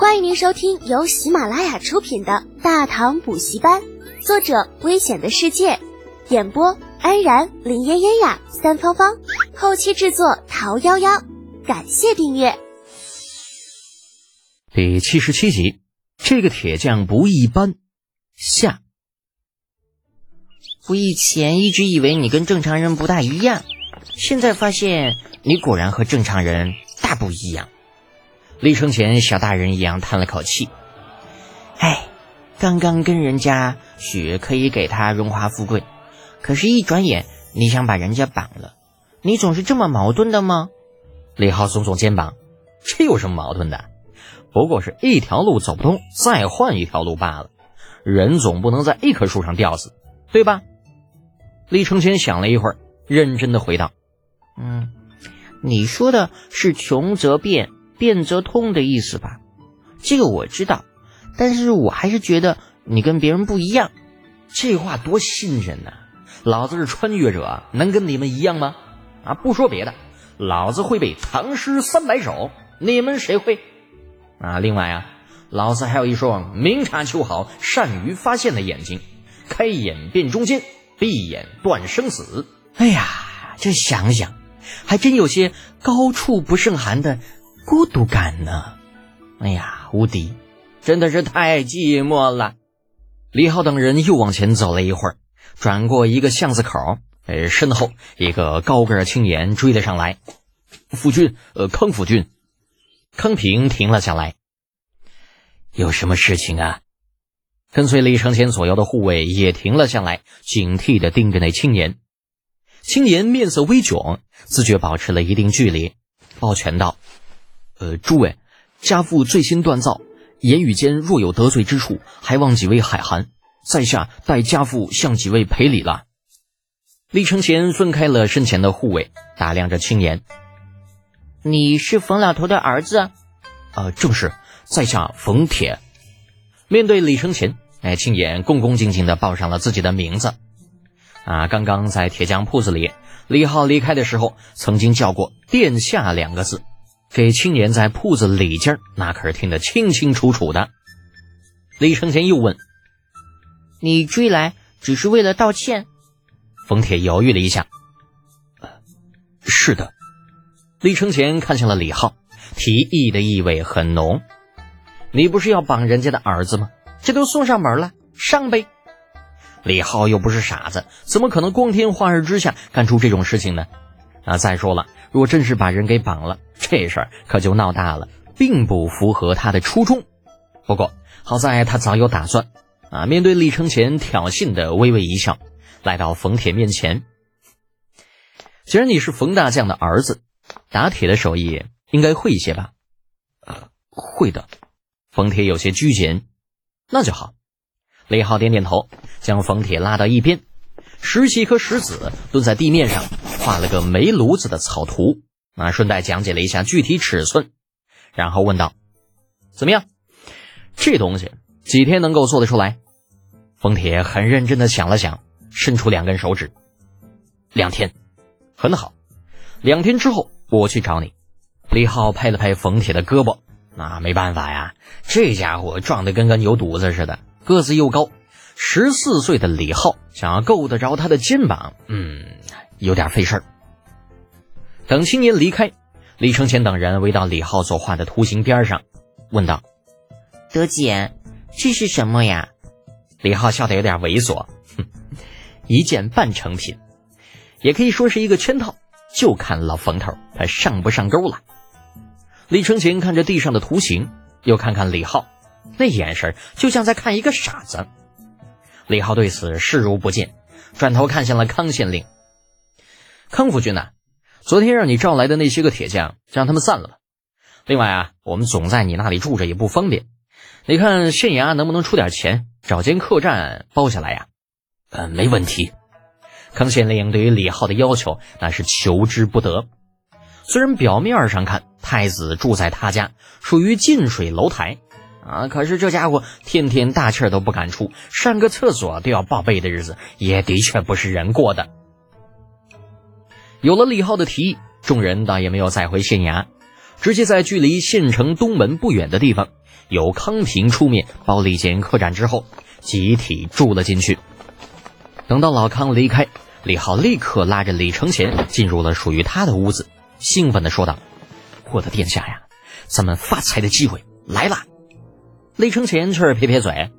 欢迎您收听由喜马拉雅出品的《大唐补习班》，作者：危险的世界，演播：安然、林嫣嫣呀、三芳芳，后期制作：桃夭夭。感谢订阅。第七十七集，这个铁匠不一般。下，我以前一直以为你跟正常人不大一样，现在发现你果然和正常人大不一样。李承前小大人一样叹了口气：“哎，刚刚跟人家许可以给他荣华富贵，可是，一转眼你想把人家绑了，你总是这么矛盾的吗？”李浩耸耸肩膀：“这有什么矛盾的？不过是一条路走不通，再换一条路罢了。人总不能在一棵树上吊死，对吧？”李承前想了一会儿，认真的回道：“嗯，你说的是穷则变。”变则通的意思吧，这个我知道，但是我还是觉得你跟别人不一样。这话多新鲜呐！老子是穿越者，能跟你们一样吗？啊，不说别的，老子会背唐诗三百首，你们谁会？啊，另外啊，老子还有一双明察秋毫、善于发现的眼睛，开眼辨中间，闭眼断生死。哎呀，这想想，还真有些高处不胜寒的。孤独感呢？哎呀，无敌，真的是太寂寞了。李浩等人又往前走了一会儿，转过一个巷子口，呃，身后一个高个青年追了上来。夫君，呃，康夫君。康平停了下来。有什么事情啊？跟随李承前左右的护卫也停了下来，警惕的盯着那青年。青年面色微窘，自觉保持了一定距离，抱拳道。呃，诸位，家父最新锻造，言语间若有得罪之处，还望几位海涵。在下代家父向几位赔礼了。李承前分开了身前的护卫，打量着青年：“你是冯老头的儿子？”“呃，正是，在下冯铁。”面对李承前，哎，青年恭恭敬敬地报上了自己的名字。啊，刚刚在铁匠铺子里，李浩离开的时候，曾经叫过“殿下”两个字。给青年在铺子里间那可是听得清清楚楚的。李承前又问：“你追来只是为了道歉？”冯铁犹豫了一下：“是的。”李承前看向了李浩，提议的意味很浓：“你不是要绑人家的儿子吗？这都送上门了，上呗。”李浩又不是傻子，怎么可能光天化日之下干出这种事情呢？啊，再说了，若真是把人给绑了，这事儿可就闹大了，并不符合他的初衷。不过好在他早有打算，啊，面对李承前挑衅的微微一笑，来到冯铁面前。既然你是冯大将的儿子，打铁的手艺应该会一些吧？呃，会的。冯铁有些拘谨。那就好。李浩点点头，将冯铁拉到一边。拾起一颗石子，蹲在地面上画了个煤炉子的草图，啊，顺带讲解了一下具体尺寸，然后问道：“怎么样？这东西几天能够做得出来？”冯铁很认真的想了想，伸出两根手指：“两天，很好。两天之后我去找你。”李浩拍了拍冯铁的胳膊：“那没办法呀，这家伙壮得跟个牛犊子似的，个子又高。”十四岁的李浩想要够得着他的肩膀，嗯，有点费事儿。等青年离开，李承前等人围到李浩所画的图形边上，问道：“德简，这是什么呀？”李浩笑得有点猥琐，哼，一件半成品，也可以说是一个圈套，就看老冯头他上不上钩了。李承前看着地上的图形，又看看李浩，那眼神就像在看一个傻子。李浩对此视如不见，转头看向了康县令。康夫君呐，昨天让你召来的那些个铁匠，让他们散了吧。另外啊，我们总在你那里住着也不方便，你看县衙能不能出点钱，找间客栈包下来呀？呃，没问题。康县令对于李浩的要求那是求之不得。虽然表面上看太子住在他家，属于近水楼台。啊！可是这家伙天天大气都不敢出，上个厕所都要报备的日子，也的确不是人过的。有了李浩的提议，众人倒也没有再回县衙，直接在距离县城东门不远的地方，由康平出面包了一间客栈之后，集体住了进去。等到老康离开，李浩立刻拉着李承前进入了属于他的屋子，兴奋地说道：“我的殿下呀，咱们发财的机会来了！”李承前却是撇撇嘴：“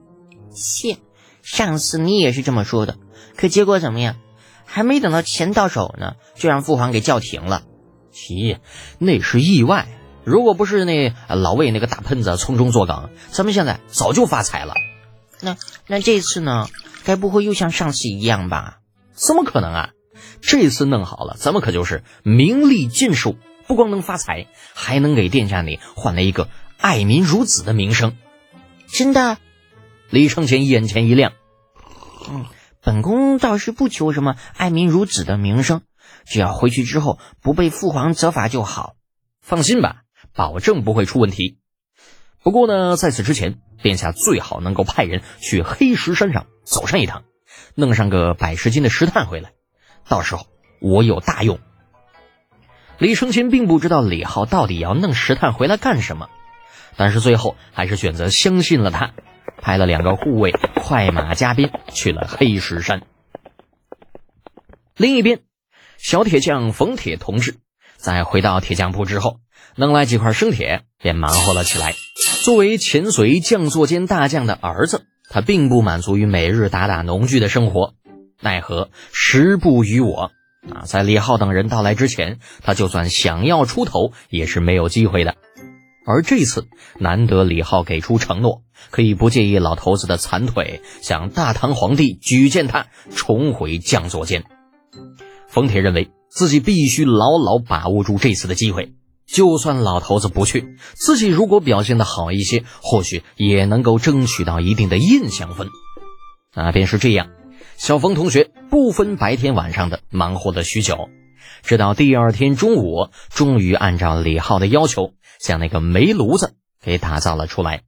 切，上次你也是这么说的，可结果怎么样？还没等到钱到手呢，就让父皇给叫停了。”咦，那是意外。如果不是那老魏那个大喷子从中作梗，咱们现在早就发财了。那那这次呢？该不会又像上次一样吧？怎么可能啊！这次弄好了，咱们可就是名利尽收，不光能发财，还能给殿下你换来一个爱民如子的名声。真的？李承前眼前一亮。嗯，本宫倒是不求什么爱民如子的名声。只要回去之后不被父皇责罚就好，放心吧，保证不会出问题。不过呢，在此之前，殿下最好能够派人去黑石山上走上一趟，弄上个百十斤的石炭回来，到时候我有大用。李承前并不知道李浩到底要弄石炭回来干什么，但是最后还是选择相信了他，派了两个护卫快马加鞭去了黑石山。另一边。小铁匠冯铁同志在回到铁匠铺之后，弄来几块生铁，便忙活了起来。作为前隋匠作间大将的儿子，他并不满足于每日打打农具的生活，奈何时不与我啊！在李浩等人到来之前，他就算想要出头，也是没有机会的。而这次难得李浩给出承诺，可以不介意老头子的残腿，向大唐皇帝举荐他重回将作监。冯铁认为自己必须牢牢把握住这次的机会，就算老头子不去，自己如果表现的好一些，或许也能够争取到一定的印象分。那便是这样，小冯同学不分白天晚上的忙活了许久，直到第二天中午，终于按照李浩的要求，将那个煤炉子给打造了出来。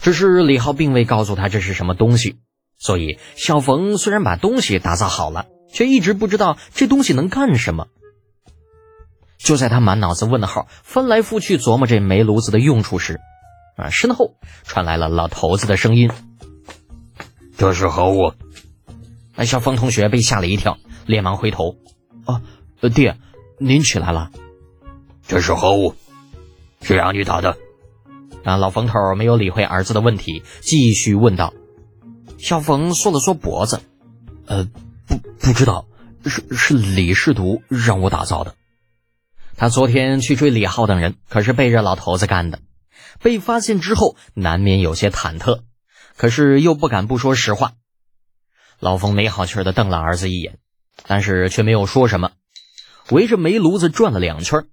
只是李浩并未告诉他这是什么东西，所以小冯虽然把东西打造好了。却一直不知道这东西能干什么。就在他满脑子问号、翻来覆去琢磨这煤炉子的用处时，啊，身后传来了老头子的声音：“这是何物？”哎，小冯同学被吓了一跳，连忙回头：“啊，爹，您起来了。”“这是何物？是让你打的？”啊，老冯头没有理会儿子的问题，继续问道。小冯缩了缩脖子：“呃。”不不知道，是是李世独让我打造的。他昨天去追李浩等人，可是背着老头子干的。被发现之后，难免有些忐忑，可是又不敢不说实话。老冯没好气的瞪了儿子一眼，但是却没有说什么，围着煤炉子转了两圈，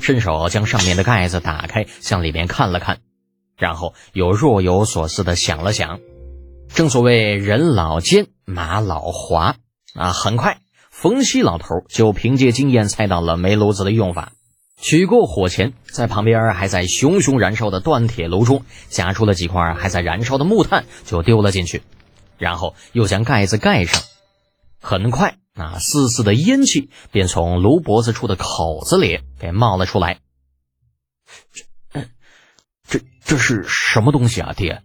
伸手将上面的盖子打开，向里面看了看，然后又若有所思的想了想。正所谓人老奸，马老滑。啊！很快，冯西老头就凭借经验猜到了煤炉子的用法，取过火钳，在旁边还在熊熊燃烧的锻铁炉中夹出了几块还在燃烧的木炭，就丢了进去，然后又将盖子盖上。很快，那丝丝的烟气便从炉脖子处的口子里给冒了出来。这，这这是什么东西啊，爹？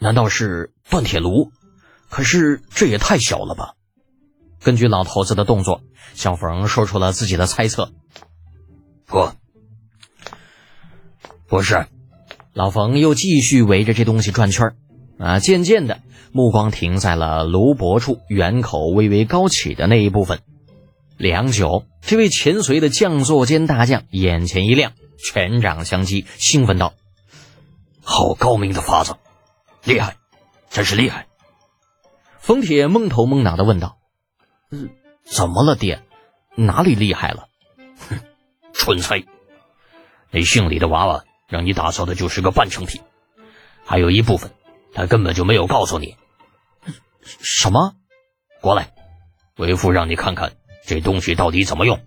难道是锻铁炉？可是这也太小了吧！根据老头子的动作，小冯说出了自己的猜测。不，不是。老冯又继续围着这东西转圈啊，渐渐的，目光停在了炉脖处圆口微微高起的那一部分。良久，这位前隋的将座间大将眼前一亮，拳掌相击，兴奋道：“好高明的法子，厉害，真是厉害！”冯铁蒙头蒙脑的问道。嗯怎么了，爹？哪里厉害了？哼，蠢材！那姓李的娃娃让你打造的就是个半成品，还有一部分他根本就没有告诉你。什么？过来，为父让你看看这东西到底怎么用。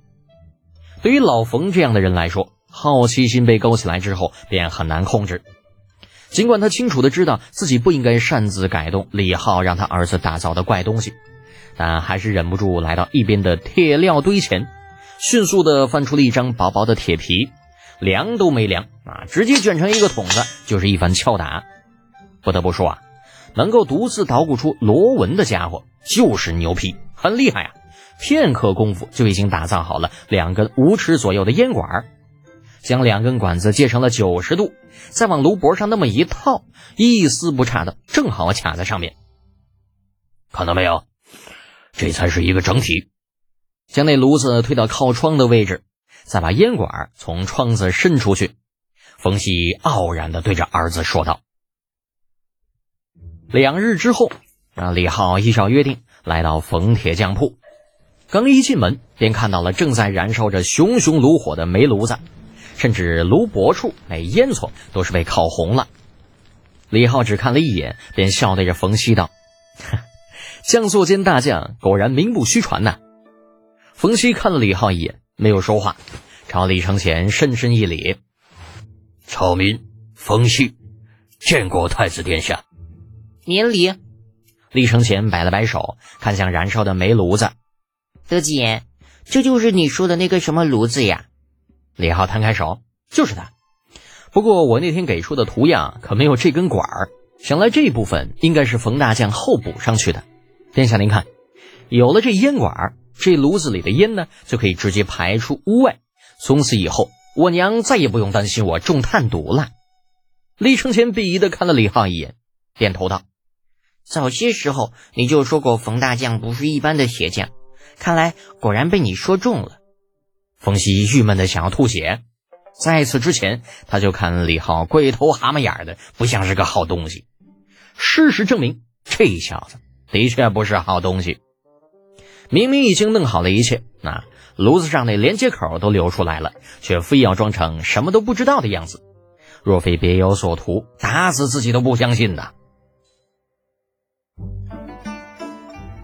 对于老冯这样的人来说，好奇心被勾起来之后便很难控制。尽管他清楚的知道自己不应该擅自改动李浩让他儿子打造的怪东西。但还是忍不住来到一边的铁料堆前，迅速的翻出了一张薄薄的铁皮，量都没量啊，直接卷成一个筒子，就是一番敲打。不得不说啊，能够独自捣鼓出螺纹的家伙就是牛皮，很厉害啊！片刻功夫就已经打造好了两根五尺左右的烟管，将两根管子接成了九十度，再往炉脖上那么一套，一丝不差的正好卡在上面。看到没有？这才是一个整体。将那炉子推到靠窗的位置，再把烟管从窗子伸出去。冯熙傲然地对着儿子说道。两日之后，让李浩依照约定来到冯铁匠铺。刚一进门，便看到了正在燃烧着熊熊炉火的煤炉子，甚至炉脖处那烟囱都是被烤红了。李浩只看了一眼，便笑对着冯熙道：“将作间大将果然名不虚传呐。”冯熙看了李浩一眼，没有说话，朝李承前深深一礼：“草民冯熙，见过太子殿下。”免礼。李承前摆了摆手，看向燃烧的煤炉子。德姐，这就是你说的那个什么炉子呀？李浩摊开手，就是它。不过我那天给出的图样可没有这根管儿，想来这部分应该是冯大将后补上去的。殿下您看，有了这烟管儿，这炉子里的烟呢就可以直接排出屋外。从此以后，我娘再也不用担心我中炭毒了。李承前鄙夷的看了李浩一眼，点头道。早些时候你就说过冯大将不是一般的鞋匠，看来果然被你说中了。冯熙郁闷的想要吐血，在此之前他就看李浩龟头蛤蟆眼的，不像是个好东西。事实证明，这小子的确不是好东西。明明已经弄好了一切，那炉子上那连接口都流出来了，却非要装成什么都不知道的样子。若非别有所图，打死自己都不相信的。